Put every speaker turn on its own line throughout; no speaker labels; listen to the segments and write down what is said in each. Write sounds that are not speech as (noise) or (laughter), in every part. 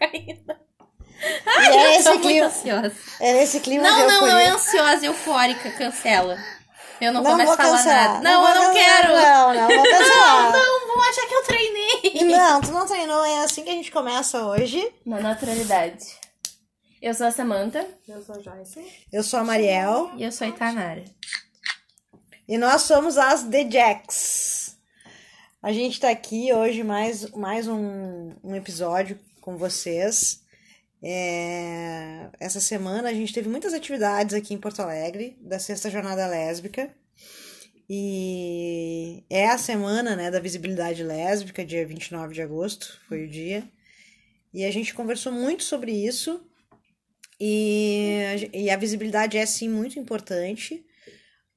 cocaína.
E é
eu
esse
tô muito
clima.
ansiosa.
É nesse clima
Não, não, não é ansiosa, eufórica, cancela. Eu não,
Não vou
a falar
cancelar.
nada. Não,
vou
eu não
cancelar,
quero.
Não, não vou (laughs) cancelar.
Não, vão achar que eu treinei.
Não, tu não treinou, é assim que a gente começa hoje.
Na naturalidade. Eu sou a Samantha
Eu sou a Joyce.
Eu sou a Mariel
e eu sou a Itanara.
e nós somos as The Jacks. A gente tá aqui hoje mais, mais um, um episódio com vocês. É, essa semana a gente teve muitas atividades aqui em Porto Alegre, da Sexta Jornada Lésbica. E é a semana né, da visibilidade lésbica, dia 29 de agosto, foi o dia. E a gente conversou muito sobre isso. E, e a visibilidade é sim muito importante.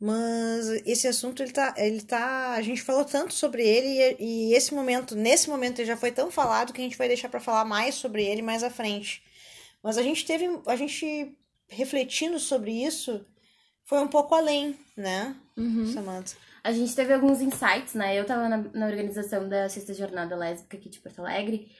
Mas esse assunto, ele tá, ele tá. A gente falou tanto sobre ele e, e esse momento, nesse momento, ele já foi tão falado que a gente vai deixar para falar mais sobre ele mais à frente. Mas a gente teve. A gente refletindo sobre isso foi um pouco além, né, Samantha?
A gente teve alguns insights, né? Eu tava na, na organização da Sexta Jornada Lésbica aqui de Porto Alegre.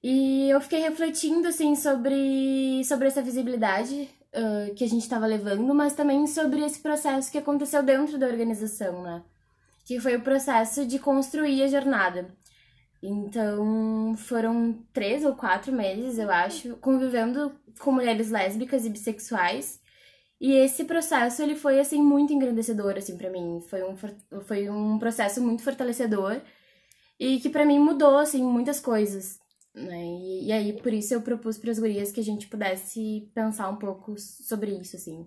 E eu fiquei refletindo, assim, sobre, sobre essa visibilidade ah, que a gente tava levando, mas também sobre esse processo que aconteceu dentro da organização, né? Que foi o processo de construir a jornada. Então, foram três ou quatro meses, eu acho, convivendo com mulheres lésbicas e bissexuais. E esse processo, ele foi, assim, muito engrandecedor, assim, para mim. Foi um, foi um processo muito fortalecedor e que para mim mudou, assim, muitas coisas, né? E, e aí, por isso, eu propus para as gurias que a gente pudesse pensar um pouco sobre isso, assim.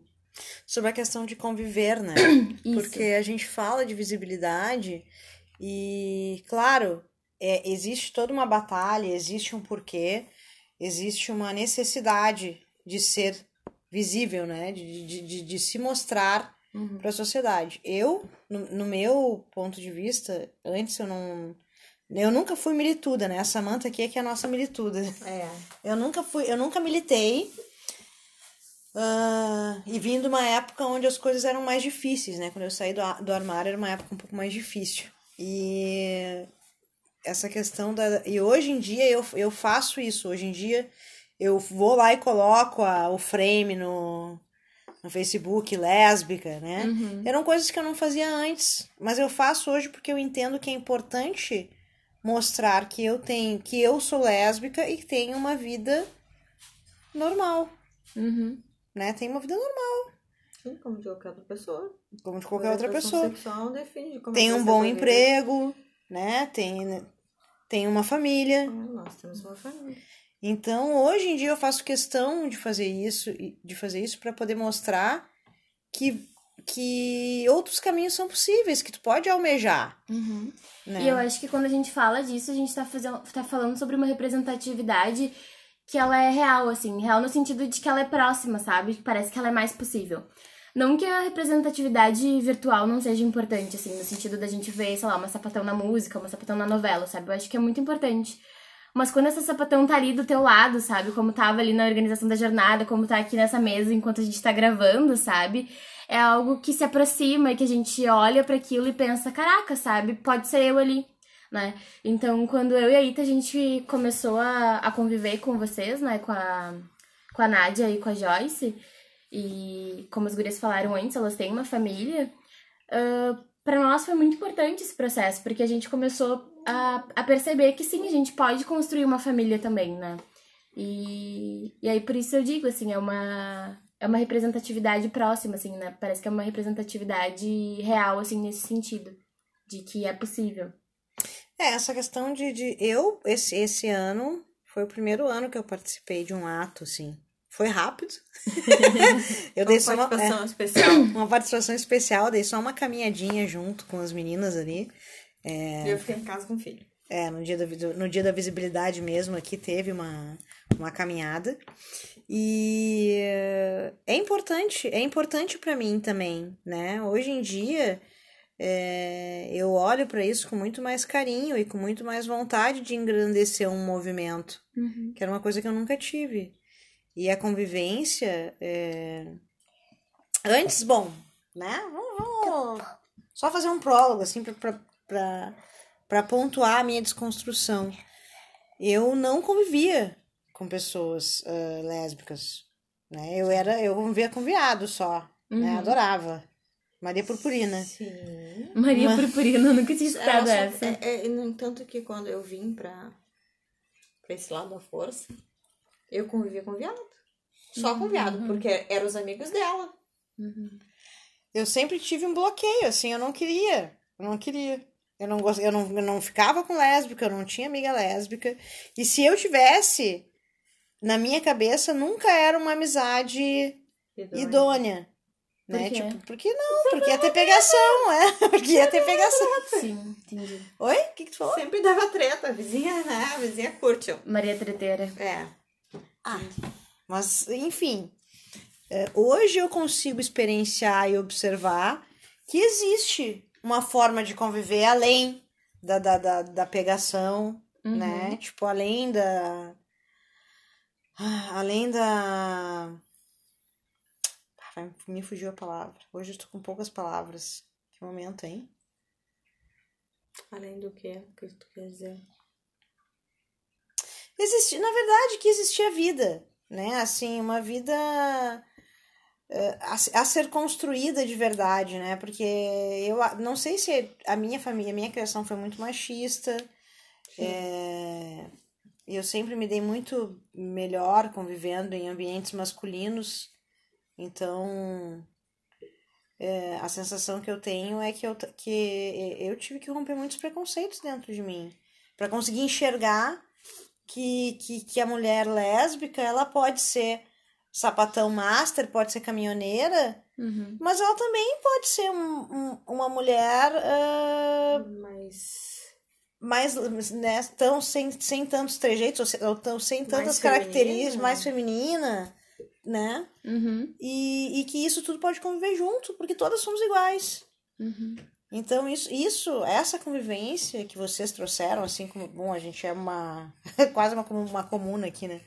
Sobre a questão de conviver, né? (clears throat) Porque a gente fala de visibilidade e, claro, é, existe toda uma batalha, existe um porquê, existe uma necessidade de ser visível, né? De, de, de, de se mostrar
Uhum.
para a sociedade. Eu, no, no meu ponto de vista, antes eu não. Eu nunca fui milituda, né? A Samantha aqui é que é a nossa milituda.
É.
Eu nunca fui, eu nunca militei. ah, e vim de uma época onde as coisas eram mais difíceis, né? Quando eu saí do, do armário era uma época um pouco mais difícil. E essa questão da. E hoje em dia eu, eu faço isso. Hoje em dia eu vou lá e coloco a, o frame no, no Facebook, lésbica, né?
Uhum.
Eram coisas que eu não fazia antes, mas eu faço hoje porque eu entendo que é importante mostrar que eu tenho, que eu sou lésbica e que tenho uma vida normal,
Uhum.
né? Tenho uma vida normal,
Sim, como de qualquer outra pessoa.
como de qualquer outra pessoa.
sexual define como
Tem
é
um
você
bom emprego, né? Tem, tem uma família.
Ah, Nós temos uma família.
Então, hoje em dia eu faço questão de fazer isso, e- de fazer isso para poder mostrar que que outros caminhos são possíveis, que tu pode almejar,
Uhum.
né?
E eu acho que quando a gente fala disso, a gente tá, fazendo, tá falando sobre uma representatividade que ela é real, assim. Real no sentido de que ela é próxima, sabe? Parece que ela é mais possível. Não que a representatividade virtual não seja importante, assim, no sentido da gente ver, sei lá, uma sapatão na música, uma sapatão na novela, sabe? Eu acho que é muito importante. Mas quando essa sapatão tá ali do teu lado, sabe? Como tava ali na organização da jornada, como tá aqui nessa mesa enquanto a gente tá gravando, sabe? É algo que se aproxima e que a gente olha para aquilo e pensa, caraca, sabe? Pode ser eu ali, né? Então, quando eu e a Ita a gente começou a, a conviver com vocês, né? Com a, com a Nádia e com a Joyce, e como as gurias falaram antes, elas têm uma família. para nós foi muito importante esse processo, porque a gente começou a, a perceber que sim, a gente pode construir uma família também, né? E, e aí por isso eu digo, assim, é uma, é uma representatividade próxima, assim, né? Parece que é uma representatividade real, assim, nesse sentido. De que é possível.
É, essa questão de, de eu, esse, esse ano, foi o primeiro ano que eu participei de um ato, assim. Foi rápido. (laughs) eu dei
Uma
só uma,
participação
é,
especial. (coughs)
uma participação especial, dei só uma caminhadinha junto com as meninas ali.
E eu fiquei em casa com o filho.
É, no dia da, no dia da visibilidade mesmo aqui teve uma, uma caminhada. E é importante, é importante para mim também, né? Hoje em dia é, eu olho para isso com muito mais carinho e com muito mais vontade de engrandecer um movimento,
Uhum.
que era uma coisa que eu nunca tive. E a convivência. é, Antes, bom, né? Vamos, vamos só fazer um prólogo, assim, pra, pra, pra, pra pontuar a minha desconstrução. Eu não convivia com pessoas uh, lésbicas, né? Eu era, eu convivia com viado só, uhum. né? Adorava. Maria Purpurina.
Sim.
Maria Mas... Purpurina, nunca tinha escutado essa.
É, é, no entanto que quando eu vim pra, pra esse lado da força, eu convivia com viado. Só uhum. com viado, uhum. porque eram os amigos dela.
Uhum. Eu sempre tive um bloqueio, assim, eu não queria. Eu não queria. Eu não, eu, não, eu não ficava com lésbica, eu não tinha amiga lésbica. E se eu tivesse, na minha cabeça, nunca era uma amizade idônea. idônea né? Por tipo, porque não? (laughs) Porque ia ter pegação, é? Porque ia ter pegação.
Sim, entendi.
Oi? O que, que tu falou?
Sempre dava treta, a vizinha, né? A vizinha curte.
Maria Treteira.
É.
Ah, mas, enfim. É, hoje eu consigo experienciar e observar que existe uma forma de conviver além da, da, da, da pegação, uhum. né? Tipo, além da. Além da. Ah, me fugiu a palavra. Hoje eu tô com poucas palavras. Que momento, hein?
Além do que? O que tu quer dizer?
Existe, na verdade, que existia vida, né? Assim, uma vida a, a, ser construída de verdade, né? Porque eu não sei se a minha família, a minha criação foi muito machista. É, eu sempre me dei muito melhor convivendo em ambientes masculinos. Então, é, a sensação que eu tenho é que eu, que eu tive que romper muitos preconceitos dentro de mim para conseguir enxergar que, que, que a mulher lésbica ela pode ser sapatão master, pode ser caminhoneira,
uhum.
mas ela também pode ser um, um, uma mulher uh,
mais
mais né, tão sem, sem tantos trejeitos ou, tão, sem tantas características, mais feminina, né?
Uhum.
E, e que isso tudo pode conviver junto, porque todas somos iguais.
Uhum.
Então, isso, isso, essa convivência que vocês trouxeram, assim como, bom, a gente é uma, (laughs) quase uma, uma comuna aqui, né?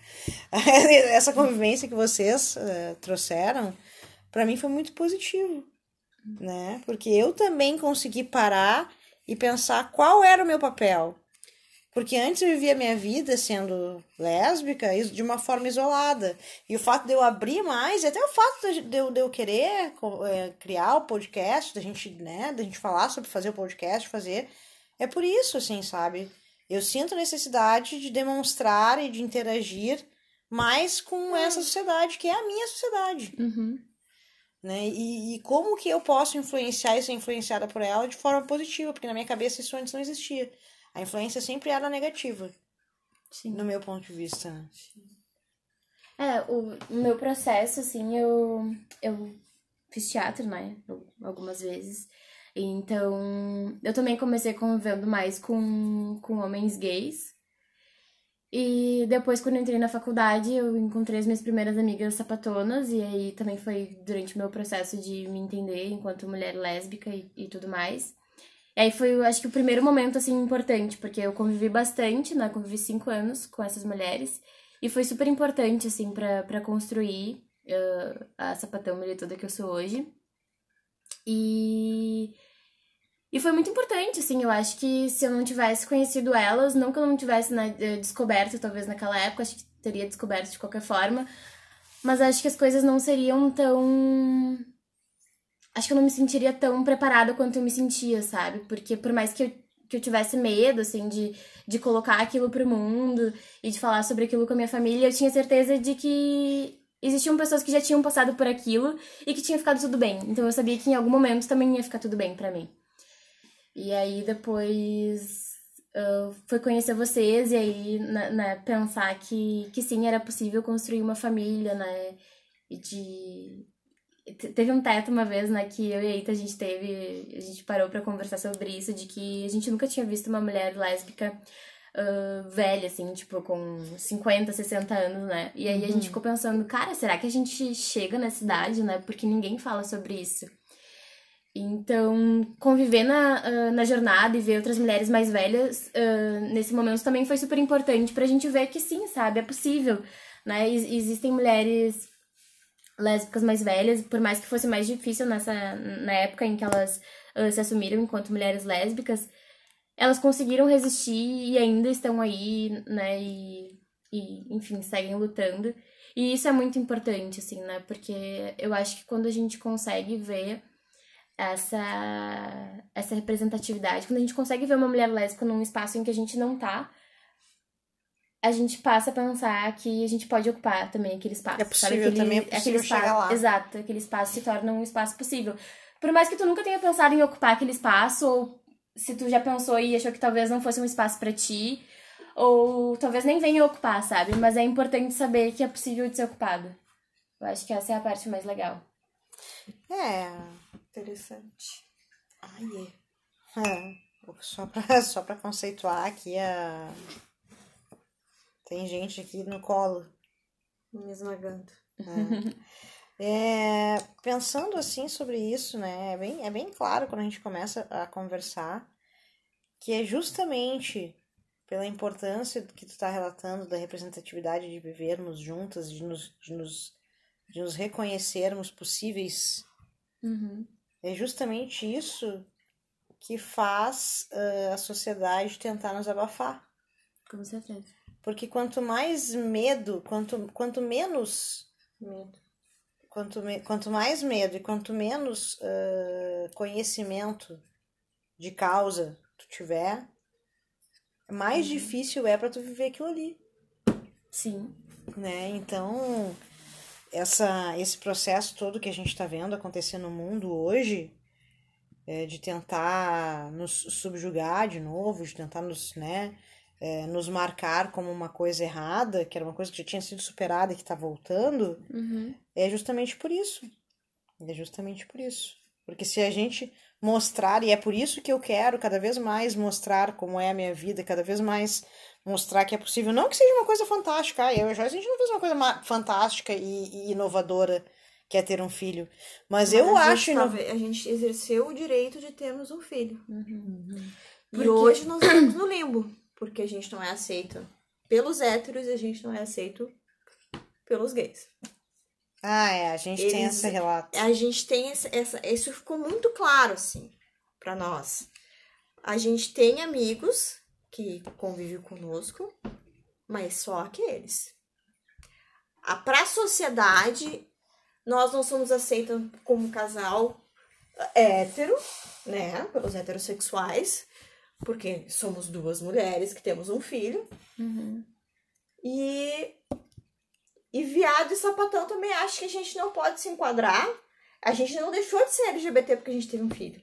(laughs) essa convivência que vocês uh, trouxeram, para mim foi muito positivo, né? Porque eu também consegui parar e pensar qual era o meu papel. Porque antes eu vivia minha vida sendo lésbica de uma forma isolada. E o fato de eu abrir mais, e até o fato de eu, de eu querer é, criar o podcast, da gente, né, da gente falar sobre fazer o podcast, fazer, é por isso, assim, sabe? Eu sinto necessidade de demonstrar e de interagir mais com essa sociedade, que é a minha sociedade.
Uhum.
Né? E, e como que eu posso influenciar e ser influenciada por ela de forma positiva, porque na minha cabeça isso antes não existia. A influência sempre era negativa.
Sim.
No meu ponto de vista.
É, o meu processo, assim, eu, eu fiz teatro, né? Algumas vezes. Então, eu também comecei convivendo mais com, com homens gays. E depois, quando entrei na faculdade, eu encontrei as minhas primeiras amigas sapatonas. E aí também foi durante o meu processo de me entender enquanto mulher lésbica e, e tudo mais. E aí foi, acho que, o primeiro momento, assim, importante, porque eu convivi bastante, né? Convivi cinco anos com essas mulheres. E foi super importante, assim, para construir uh, a sapatão mulher toda que eu sou hoje. E... E foi muito importante, assim, eu acho que se eu não tivesse conhecido elas, não que eu não tivesse né, descoberto, talvez naquela época, acho que teria descoberto de qualquer forma, mas acho que as coisas não seriam tão acho que eu não me sentiria tão preparada quanto eu me sentia, sabe? Porque por mais que eu, que eu tivesse medo, assim, de, de colocar aquilo pro mundo e de falar sobre aquilo com a minha família, eu tinha certeza de que existiam pessoas que já tinham passado por aquilo e que tinha ficado tudo bem. Então eu sabia que em algum momento também ia ficar tudo bem para mim. E aí depois uh, foi conhecer vocês e aí né, pensar que, que sim, era possível construir uma família, né? E de Teve um teto uma vez, né, que eu e a Eita a gente teve, a gente parou para conversar sobre isso, de que a gente nunca tinha visto uma mulher lésbica uh, velha, assim, tipo, com 50, 60 anos, né? E aí uhum. a gente uhum. ficou pensando, cara, será que a gente chega nessa idade, né? Porque ninguém fala sobre isso. Então, conviver na, uh, na jornada e ver outras mulheres mais velhas uh, nesse momento também foi super importante pra gente ver que sim, sabe, é possível, né? E, existem mulheres lésbicas mais velhas, por mais que fosse mais difícil nessa na época em que elas uh, se assumiram enquanto mulheres lésbicas, elas conseguiram resistir e ainda estão aí, né? E e, enfim, seguem lutando. E isso é muito importante, assim, né? Porque eu acho que quando a gente consegue ver essa, essa representatividade, quando a gente consegue ver uma mulher lésbica num espaço em que a gente não tá, a gente passa a pensar que a gente pode ocupar também aquele espaço.
É possível?
Aquele,
também, é possível
aquele espaço,
chegar lá.
Exato, aquele espaço se torna um espaço possível. Por mais que tu nunca tenha pensado em ocupar aquele espaço, ou se tu já pensou e achou que talvez não fosse um espaço pra ti, ou talvez nem venha ocupar, sabe? Mas é importante saber que é possível de ser ocupado. Eu acho que essa é a parte mais legal.
É,
Interessante. Ai, é.
é. Só pra, (laughs) só pra conceituar aqui, a... tem gente aqui no colo.
Me esmagando.
É, pensando assim sobre isso, né? É bem, é bem claro quando a gente começa a conversar que é justamente pela importância que tu está relatando da representatividade de vivermos juntas, de nos, de nos, de nos reconhecermos possíveis,
Uhum.
é justamente isso que faz ah, a sociedade tentar nos abafar.
Com certeza.
Porque quanto mais medo, quanto, quanto menos
Medo.
quanto, quanto mais medo e quanto menos ah, conhecimento de causa tu tiver, mais difícil é para tu viver aquilo ali,
Sim.
né? Então, essa, esse processo todo que a gente está vendo acontecer no mundo hoje, é, de tentar nos subjugar de novo, de tentar nos, né, é, nos marcar como uma coisa errada, que era uma coisa que já tinha sido superada e que está voltando,
Uhum.
é justamente por isso. É justamente por isso. Porque se a gente mostrar, e é por isso que eu quero cada vez mais mostrar como é a minha vida, cada vez mais mostrar que é possível. Não que seja uma coisa fantástica, ah, eu e a Joyce, a gente não fez uma coisa fantástica e, e inovadora que é ter um filho. Mas, eu
a
acho.
Gente, a gente exerceu o direito de termos um filho.
Uhum.
E
Porque-
hoje nós estamos no limbo. Porque a gente não é aceito pelos héteros e a gente não é aceito pelos gays.
Ah, é, a gente tem
Eles-
esse relato.
A gente tem essa, essa. Isso ficou muito claro, assim, pra nós. A gente tem amigos que convivem conosco, mas só aqueles. A, pra sociedade, nós não somos aceitos como casal hétero, né? Pelos heterossexuais, porque somos duas mulheres que temos um filho.
Uhum.
E, e viado e sapatão também acho que a gente não pode se enquadrar. A gente não deixou de ser LGBT porque a gente teve um filho.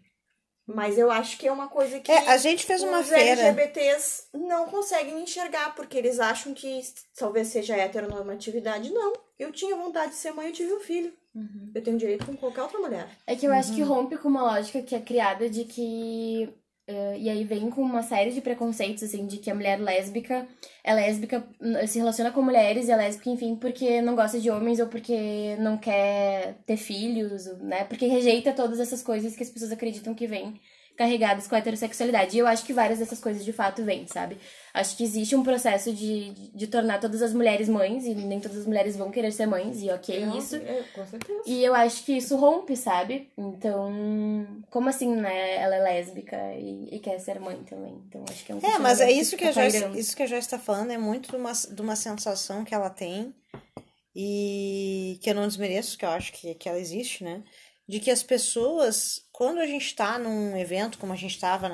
Mas eu acho que é uma coisa que
É, a gente fez uma
os
feira.
LGBTs não conseguem enxergar, porque eles acham que talvez seja heteronormatividade. Não. Eu tinha vontade de ser mãe, eu tive um filho.
Uhum.
Eu tenho direito com qualquer outra mulher.
É que eu acho que rompe com uma lógica que é criada de que. Eh, e aí vem com uma série de preconceitos, assim, de que a mulher lésbica é lésbica, se relaciona com mulheres e é lésbica, enfim, porque não gosta de homens ou porque não quer ter filhos, né? Porque rejeita todas essas coisas que as pessoas acreditam que vêm carregadas com a heterossexualidade. E eu acho que várias dessas coisas de fato vêm, sabe? Acho que existe um processo de, de, de tornar todas as mulheres mães, e nem todas as mulheres vão querer ser mães, e ok,
Eu-
isso.
é, com certeza.
E eu acho que isso rompe, sabe? Então, como assim, né? Ela é lésbica e, e quer ser mãe também. Então, acho que é um
É, mas é isso que, a
fica
Joyce, isso que a Joyce está falando, é muito de uma, de uma sensação que ela tem e que eu não desmereço, que eu acho que, que ela existe, né? De que as pessoas, quando a gente tá num evento, como a gente estava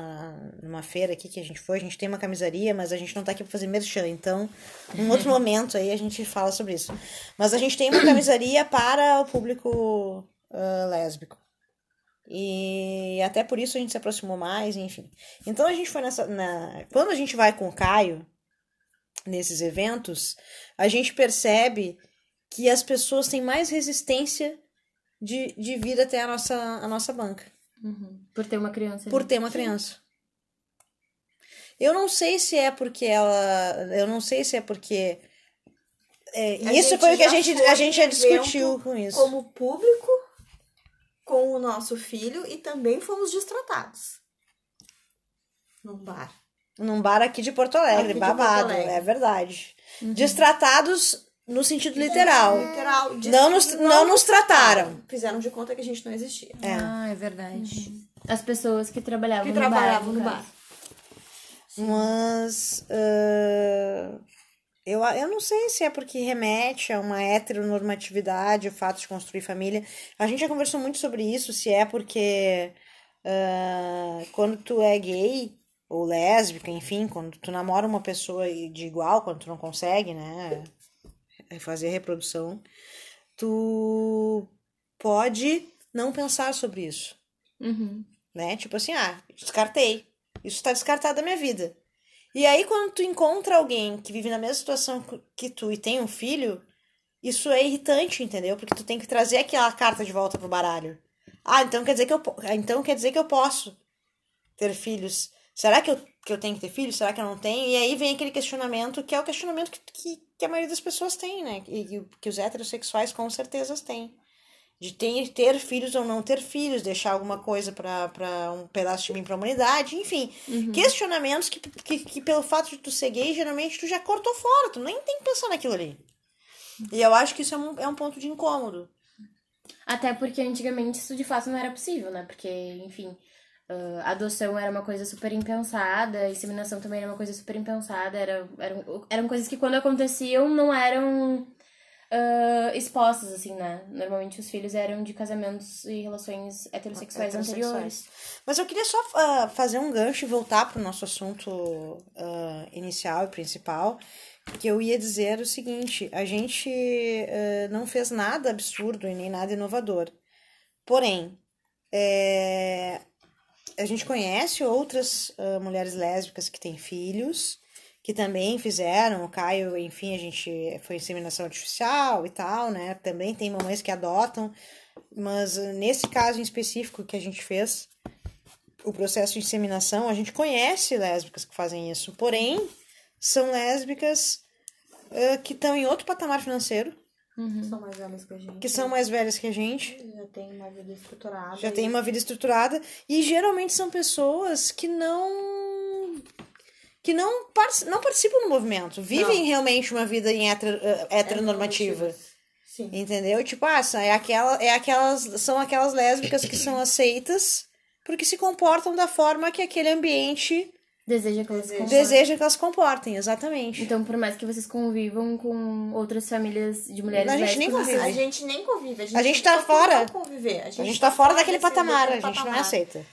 numa feira aqui que a gente foi, a gente tem uma camisaria, mas a gente não tá aqui para fazer merchan, então, num outro momento aí a gente fala sobre isso. Mas a gente tem uma camisaria para o público ah, lésbico. E até por isso a gente se aproximou mais, enfim. Então a gente foi nessa. Na... Quando a gente vai com o Caio nesses eventos, a gente percebe que as pessoas têm mais resistência de, de vir até a nossa, a nossa banca.
Uhum. Por ter uma criança.
Por ter uma criança. Eu não sei se é porque ela. Eu não sei se é porque. é, isso foi o que a gente, a gente já discutiu com isso.
Como público, com o nosso filho e também fomos destratados. Num bar.
Num bar aqui de Porto Alegre,
Aqui de Porto
babado,
Alegre.
é verdade. Destratados no sentido literal.
Literal.
Não nos- não nos trataram.
Fizeram de conta que a gente não existia.
É.
Ah, é verdade.
As pessoas que trabalhavam
Que
no
trabalhavam
bar.
no
no
bar.
Mas. ah, Eu, eu não sei se é porque remete a uma heteronormatividade, o fato de construir família. A gente já conversou muito sobre isso, se é porque ah, quando tu é gay ou lésbica, enfim, quando tu namora uma pessoa de igual, quando tu não consegue, né, fazer a reprodução, tu pode não pensar sobre isso,
Uhum.
né? Tipo assim, ah, descartei. Isso tá descartado da minha vida. E aí, quando tu encontra alguém que vive na mesma situação que tu e tem um filho, isso é irritante, entendeu? Porque tu tem que trazer aquela carta de volta pro baralho. Ah, então quer dizer que eu, po- então quer dizer que eu posso ter filhos. Será que eu, que eu tenho que ter filhos? Será que eu não tenho? E aí vem aquele questionamento que é o questionamento que, que, que a maioria das pessoas tem, né? E que, os heterossexuais com certeza têm. De ter, ter filhos ou não ter filhos, deixar alguma coisa para um pedaço de mim pra humanidade, enfim. Questionamentos que, que, que, pelo fato de tu ser gay, geralmente tu já cortou fora, tu nem tem que pensar naquilo ali. E eu acho que isso é um, é um ponto de incômodo.
Até porque antigamente isso de fato não era possível, né? Porque, enfim, ah, adoção era uma coisa super impensada, inseminação também era uma coisa super impensada, era, eram, eram coisas que quando aconteciam não eram ah, expostas, assim, né? Normalmente os filhos eram de casamentos e relações heterossexuais,
Heterossexuais.
anteriores.
Mas eu queria só ah, fazer um gancho e voltar para o nosso assunto inicial e principal, que eu ia dizer o seguinte: a gente não fez nada absurdo e nem nada inovador. Porém, é, a gente conhece outras ah, mulheres lésbicas que têm filhos, que também fizeram, o Caio, enfim, a gente foi inseminação artificial e tal, né? Também tem mamães que adotam, mas nesse caso em específico que a gente fez, o processo de inseminação, a gente conhece lésbicas que fazem isso, porém, são lésbicas ah, que estão em outro patamar financeiro,
São mais velhas que a gente.
que são mais velhas que a gente,
Já tem uma vida estruturada.
já
e-
tem uma vida estruturada e geralmente são pessoas que não que não, par- não participam do movimento, vivem realmente uma vida em hetero, eh, heteronormativa.
Sim.
Entendeu? Tipo, ah, é aquela, é aquelas, são aquelas lésbicas que são aceitas porque se comportam da forma que aquele ambiente
Deseja que elas
Deseja.
comportem.
deseja que elas comportem, exatamente.
Então, por mais que vocês convivam com outras famílias de mulheres
A gente nem
lésbicas,
convive.
A gente nem convive. A gente,
A gente tá fora.
Conviver. A gente,
a gente tá fora daquele patamar, a gente não é aceita.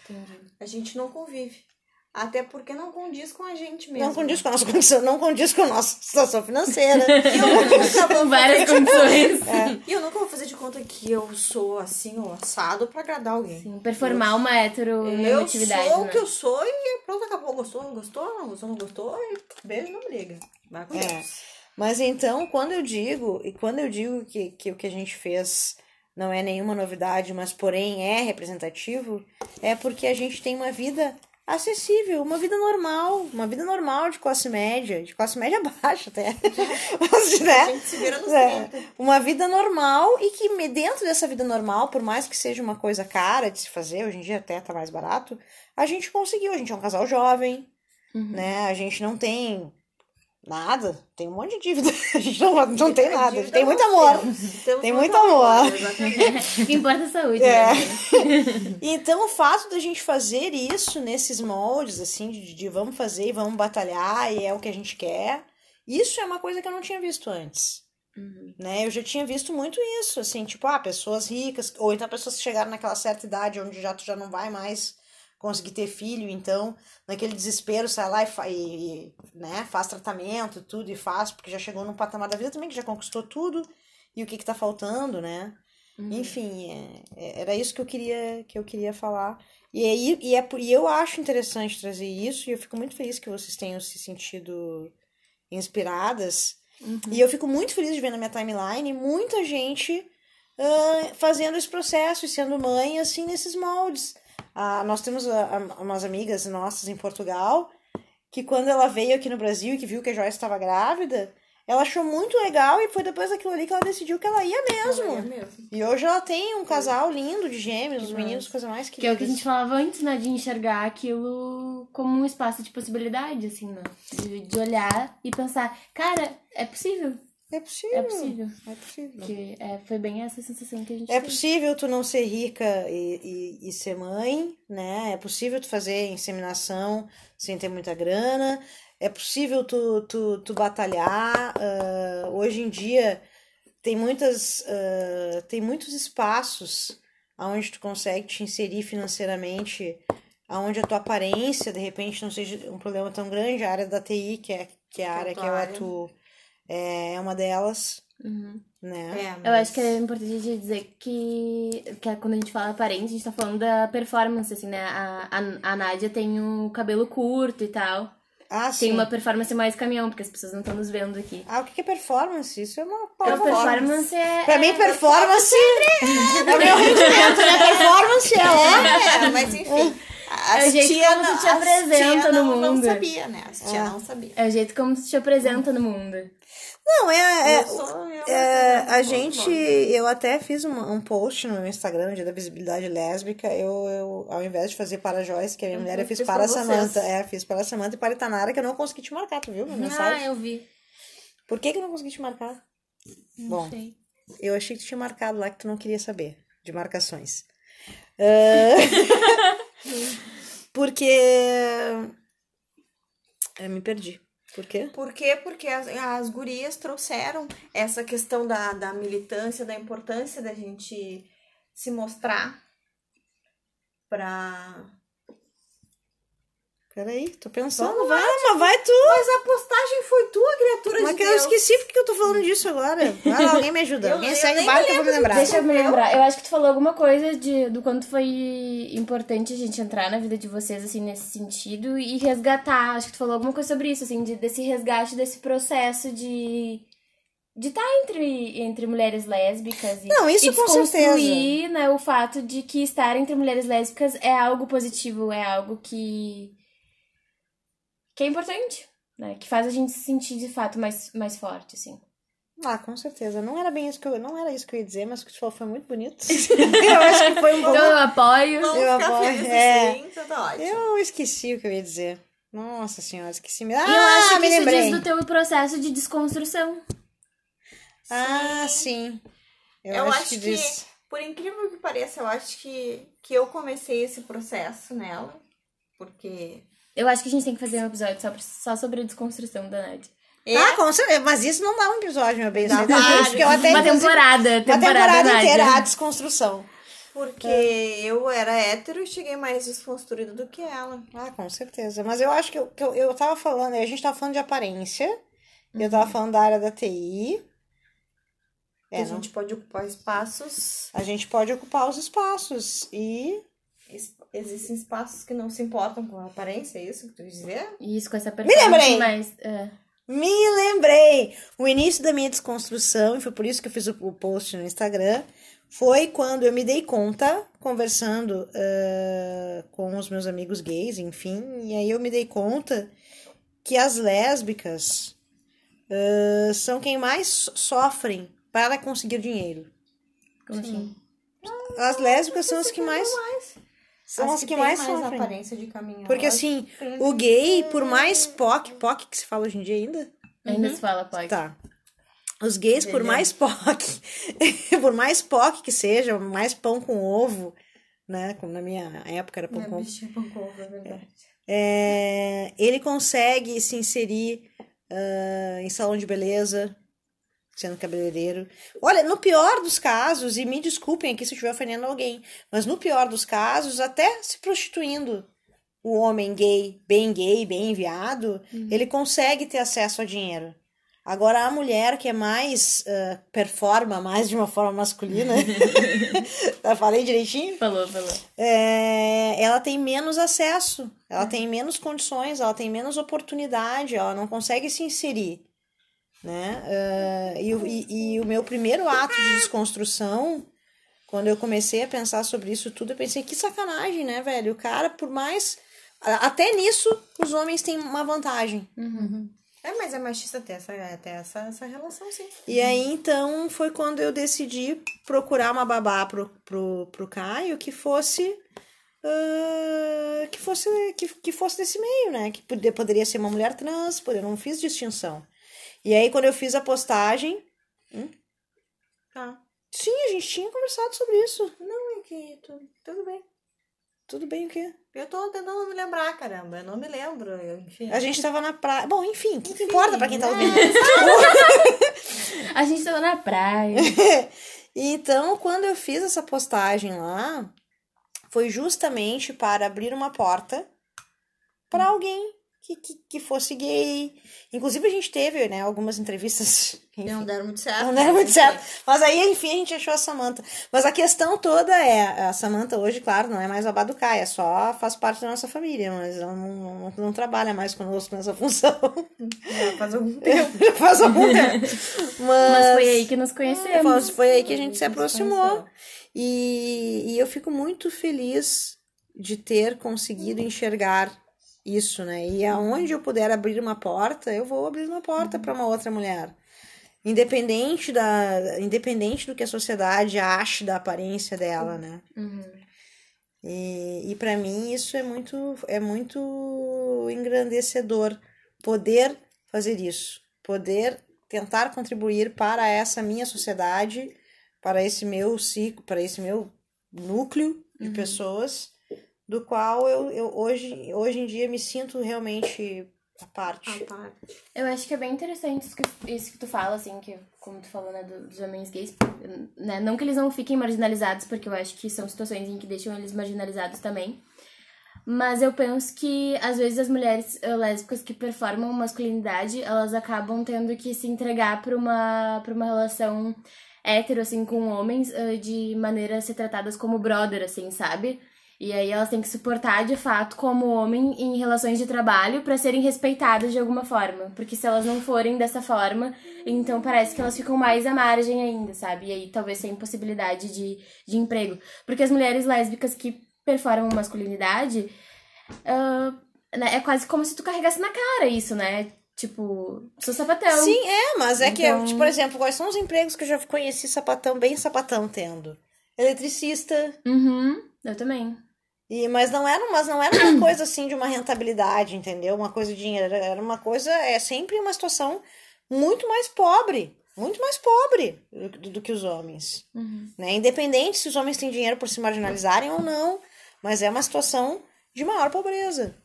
A gente não convive. Até porque não condiz com a gente mesmo.
Não condiz com a nossa condição, não condiz com a nossa situação financeira. (laughs)
E eu nunca vou
várias condições.
E eu nunca vou fazer de conta que eu sou assim, o assado pra agradar alguém.
Sim, performar uma
Eu
heteronormatividade,
sou o
né?
que eu sou e pronto, acabou. Gostou, não gostou, não gostou, não gostou. E beijo, não briga. Vai com
É.
Deus.
Mas então, quando eu digo, e quando eu digo que, que o que a gente fez não é nenhuma novidade, mas porém é representativo, é porque a gente tem uma vida acessível, uma vida normal, uma vida normal de classe média, de classe média (laughs) baixa até. Mas, né?
A gente se vira nos
É,
30.
uma vida normal e que dentro dessa vida normal, por mais que seja uma coisa cara de se fazer, hoje em dia até tá mais barato, a gente conseguiu, a gente é um casal jovem, né? A gente não tem nada, tem um monte de dívida, (laughs) a gente não, não tem nada, a gente tem muito amor. Tem muito amor.
Que (laughs) importa a saúde,
É.
né? (laughs)
Então, o fato da gente fazer isso nesses moldes, assim, de, de vamos fazer e vamos batalhar e é o que a gente quer, isso é uma coisa que eu não tinha visto antes. Né? Eu já tinha visto muito isso, assim, tipo, ah, pessoas ricas, ou então pessoas que chegaram naquela certa idade onde já tu já não vai mais conseguir ter filho, então, naquele desespero, sai lá e, e, né, faz tratamento, tudo, e faz, porque já chegou num patamar da vida também que já conquistou tudo, e o que que tá faltando, né? Enfim, é- é- era isso que eu queria que eu queria falar. E, aí, e, é, por- e eu acho interessante trazer isso, e eu fico muito feliz que vocês tenham se sentido inspiradas. E eu fico muito feliz de ver na minha timeline muita gente ah, fazendo esse processo e sendo mãe, assim, nesses moldes. Ah, nós temos ah, ah, umas amigas nossas em Portugal que quando ela veio aqui no Brasil e que viu que a Joyce estava grávida, ela achou muito legal e foi depois daquilo ali que ela decidiu que ela ia mesmo.
É mesmo.
E hoje ela tem um casal lindo de gêmeos, os meninos, coisa mais
Que é o que a
querida.
gente falava antes, né? De enxergar aquilo como um espaço de possibilidade, assim, né? De, de olhar e pensar, cara, é possível.
É possível.
É possível.
É possível.
Que é, foi bem essa sensação que a gente
É
teve.
possível tu não ser rica e, e, e ser mãe, né? É possível tu fazer inseminação sem ter muita grana. é possível tu, tu, tu batalhar. ah, hoje em dia tem muitas ah, tem muitos espaços onde tu consegue te inserir financeiramente, onde a tua aparência de repente não seja um problema tão grande. A área da TI, que é, que é a
Que é a
área que eu atuo, é uma delas,
Uhum.
né?
É,
Eu
mas-
acho que é importante dizer que, que é quando a gente fala aparência, a gente tá falando da performance, assim, né? A, a, a Nádia tem um cabelo curto e tal.
Ah, sim.
Tem uma performance mais caminhão, porque as pessoas não estão nos vendo aqui.
Ah, o que é performance? Isso é uma
A
palavra.
performance é.
Pra mim,
é-
performance é o meu rendimento, né? (laughs) Performance é.
É, mas enfim. As
É o jeito
tia
como
não-
te
as
apresenta no
não, Não
mundo.
sabia, né? As tia
Ah.
não sabia.
É o jeito como tu te apresenta no mundo.
Não, é. é-
Eu sou- eu-
é,
eu-
a
eu-
gente. Eu até fiz um, um post no meu Instagram, dia da visibilidade lésbica. Eu, eu, ao invés de fazer para a Joyce, que é a minha
Uhum,
mulher, eu fiz para a. Samanta. É, fiz para a Samanta e para a Itanara, que eu não consegui te marcar, tu viu? Minha mensagem?
Ah, eu vi.
Por que, que eu não consegui te marcar? Bom,
sei.
eu achei que tu tinha marcado lá que tu não queria saber de marcações. Ah, (laughs) (laughs) porque. Eu me perdi. Por quê?
Por quê? Porque as, as gurias trouxeram essa questão da, da militância, da importância da gente se mostrar pra.
Peraí, tô pensando.
Vamos
vai, mas vai tu.
Mas a postagem foi tua, criatura
Mas
de
que eu
Deus.
esqueci porque eu tô falando disso agora. Vai lá, alguém me ajuda.
Eu-
alguém
eu
segue
nem
o barco que eu vou me lembrar.
Deixa eu me lembrar. Eu acho que tu falou alguma coisa de, do quanto foi importante a gente entrar na vida de vocês, assim, nesse sentido e resgatar. Acho que tu falou alguma coisa sobre isso, assim, de, desse resgate, desse processo de. De estar entre, entre mulheres lésbicas e,
Não, isso
e
com
desconstruir né, o fato de que estar entre mulheres lésbicas é algo positivo, é algo que. Que é importante, né? Que faz a gente se sentir de fato mais, mais forte, assim.
Ah, com certeza. Não era bem isso que eu, não era isso que eu ia dizer, mas o que tu falou foi muito bonito. (laughs) eu acho que foi um bom.
Então eu apoio.
Vamos
Eu apoio,
felizes
é.
sim, então tá ótimo.
Eu esqueci o que eu ia dizer. Nossa senhora, esqueci. Ah,
E eu acho que
me
isso
lembrei.
diz do teu processo de desconstrução.
Ah, sim. Eu,
Eu
acho,
acho
que
que-
diz.
Por incrível que pareça, eu acho que, que eu comecei esse processo nela, porque.
Eu acho que a gente tem que fazer um episódio só, pra- só sobre a desconstrução da Nath.
É,
Ah, com certeza. Mas isso não dá um episódio, meu bem.
Vários.
acho que eu até
Uma
inclusive,
temporada,
uma
temporada,
temporada inteira a desconstrução.
porque
É.
eu era hétero e cheguei mais desconstruída do que ela.
Ah, com certeza. Mas eu acho que eu, que eu, eu tava falando, a gente tava falando de aparência, e eu tava falando da área da TI. É,
a
não-
gente pode ocupar espaços.
a gente pode ocupar os espaços. E
es- Existem espaços que não se importam com a aparência, é isso que tu quer dizer?
Isso, com essa
lembrei!
performance mais... é.
me lembrei! O início da minha desconstrução, e foi por isso que eu fiz o, post no Instagram, foi quando eu me dei conta, conversando ah, com os meus amigos gays, enfim, e aí eu me dei conta que as lésbicas ah, são quem mais so- sofrem para conseguir dinheiro.
Como assim?
As lésbicas são as que mais. São as que,
têm
mais,
mais
sofrem.
aparência de caminhão.
Porque assim, o gay, por mais POC, POC que se fala hoje em dia ainda,
Ainda se fala, pode.
Tá. Os gays, por mais POC, (laughs) por mais POC que seja, mais pão com ovo, né? Como na minha época era pão
Minha
com ovo.
é pão com ovo, é verdade.
É, ele consegue se inserir ah, em salão de beleza, sendo cabeleireiro. Olha, no pior dos casos, e me desculpem aqui se eu estiver ofendendo alguém, mas no pior dos casos, até se prostituindo, o homem gay, bem gay, bem enviado, ele consegue ter acesso a dinheiro. Agora, a mulher que é mais, ah, performa mais de uma forma masculina, (laughs) tá, falei direitinho?
Falou, falou.
é, ela tem menos acesso, ela tem menos condições, ela tem menos oportunidade, ela não consegue se inserir, né? Ah, e, o- e- e o meu primeiro ato de desconstrução, quando eu comecei a pensar sobre isso tudo, eu pensei, que sacanagem, né, velho? O cara, por mais... Até nisso, os homens têm uma vantagem.
É, mas é machista ter essa, ter essa, essa relação, sim.
E aí, então, foi quando eu decidi procurar uma babá pro, pro, pro Caio que fosse. ah, que fosse que, que fosse desse meio, né? Que poder, poderia ser uma mulher trans, poder, não fiz distinção. E aí, quando eu fiz a postagem,
Tá.
sim, a gente tinha conversado sobre isso.
Não, é que tu, tudo bem.
Tudo bem o quê?
Eu tô tentando me lembrar, caramba. Eu não me lembro. Eu, enfim.
A gente tava na praia. Bom, enfim, o que, que importa pra quem tá ouvindo? (laughs)
A gente tava na praia. (laughs)
Então, quando eu fiz essa postagem lá, foi justamente para abrir uma porta para alguém que, que, que fosse gay. Inclusive, a gente teve, né, algumas entrevistas. (laughs) enfim,
Não deram muito certo.
não deram muito
Enfim.
certo. Mas aí, enfim, a gente achou a Samanta. Mas a questão toda é, a Samanta hoje, claro, não é mais a Baducai, é só faz parte da nossa família, mas ela não, não, não trabalha mais conosco nessa função.
É, faz algum (laughs) tempo.
Faz algum tempo. Mas,
Mas foi aí que nos conhecemos.
foi, aí que a gente se aproximou. E, e eu fico muito feliz de ter conseguido enxergar isso, né? E aonde eu puder abrir uma porta, eu vou abrir uma porta para uma outra mulher. Independente da independente do que a sociedade ache da aparência dela, né?
Uhum.
E, e para mim isso é muito é muito engrandecedor poder fazer isso, poder tentar contribuir para essa minha sociedade, para esse meu ciclo, para esse meu núcleo de pessoas, do qual eu, eu hoje, hoje em dia me sinto realmente a parte.
A parte.
Eu acho que é bem interessante isso que, isso que tu fala, assim, que como tu falou, né, do- dos homens gays, né, não que eles não fiquem marginalizados, porque eu acho que são situações em que deixam eles marginalizados também, mas eu penso que, às vezes, as mulheres eh, lésbicas que performam masculinidade, elas acabam tendo que se entregar pra uma, pra uma relação hétero, assim, com homens, eh, de maneira a ser tratadas como brother, assim, sabe? E aí elas têm que suportar de fato como homem em relações de trabalho pra serem respeitadas de alguma forma. Porque se elas não forem dessa forma, então parece que elas ficam mais à margem ainda, sabe? E aí talvez sem possibilidade de, de emprego. Porque as mulheres lésbicas que performam masculinidade, né, é quase como se tu carregasse na cara isso, né? Tipo, sou sapatão.
Sim, é, mas é que,
Então-
tipo, por exemplo, quais são os empregos que eu já conheci sapatão, bem sapatão tendo? Eletricista,
Uhum, eu também.
E, mas não era, mas não era uma (clears throat) coisa assim de uma rentabilidade, entendeu? Uma coisa de dinheiro. Era- uma coisa, é sempre uma situação muito mais pobre. Muito mais pobre do, do que os homens.
Uhum.
Né? Independente se os homens têm dinheiro por se marginalizarem ou não. Mas é uma situação de maior pobreza.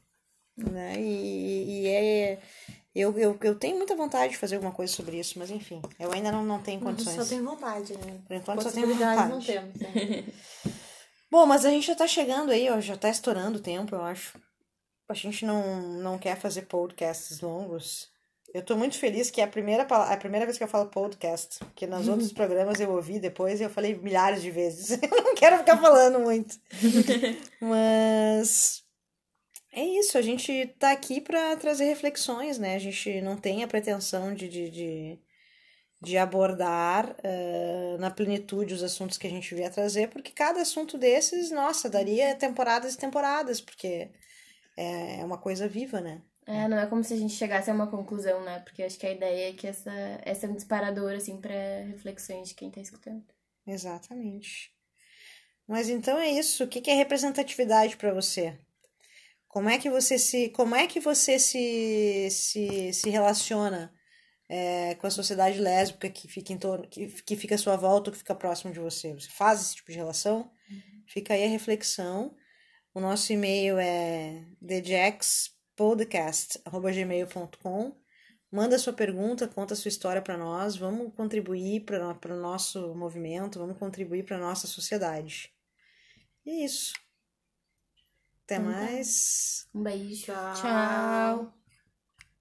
Né? E, e é. Eu, eu, eu tenho muita vontade de fazer alguma coisa sobre isso, mas enfim, eu ainda não, não tenho condições.
Só tem vontade, né?
Por enquanto só tenho
Possibilidades não
vontade.
temos, né? (laughs)
Bom, mas a gente já tá chegando aí, ó, já tá estourando o tempo, eu acho. A gente não, não quer fazer podcasts longos. Eu tô muito feliz que é a primeira, pala- a primeira vez que eu falo podcast, porque nos outros programas eu ouvi depois e eu falei milhares de vezes. (laughs) Eu não quero ficar falando muito. (laughs) Mas é isso, a gente tá aqui pra trazer reflexões, né? A gente não tem a pretensão de, de, de, de abordar eh, na plenitude os assuntos que a gente vier trazer, porque cada assunto desses, nossa, daria temporadas e temporadas, porque é é uma coisa viva, né?
É, não é como se a gente chegasse a uma conclusão, né? Porque acho que a ideia é que essa, essa é um disparador, assim, pra reflexões de quem tá escutando.
Exatamente. Mas então é isso. O que que é representatividade para você? Como é que você se, como é que você se, se, se relaciona é, com a sociedade lésbica que fica em torno, que, que fica à sua volta, ou que fica próximo de você? Você faz esse tipo de relação? Fica aí a reflexão. O nosso e-mail é thejackspodcast.gmail.com Manda sua pergunta, conta sua história para nós, vamos contribuir para o nosso movimento, vamos contribuir para nossa sociedade. E é isso. Até
Então tá.
mais.
Um beijo.
Tchau.
Tchau.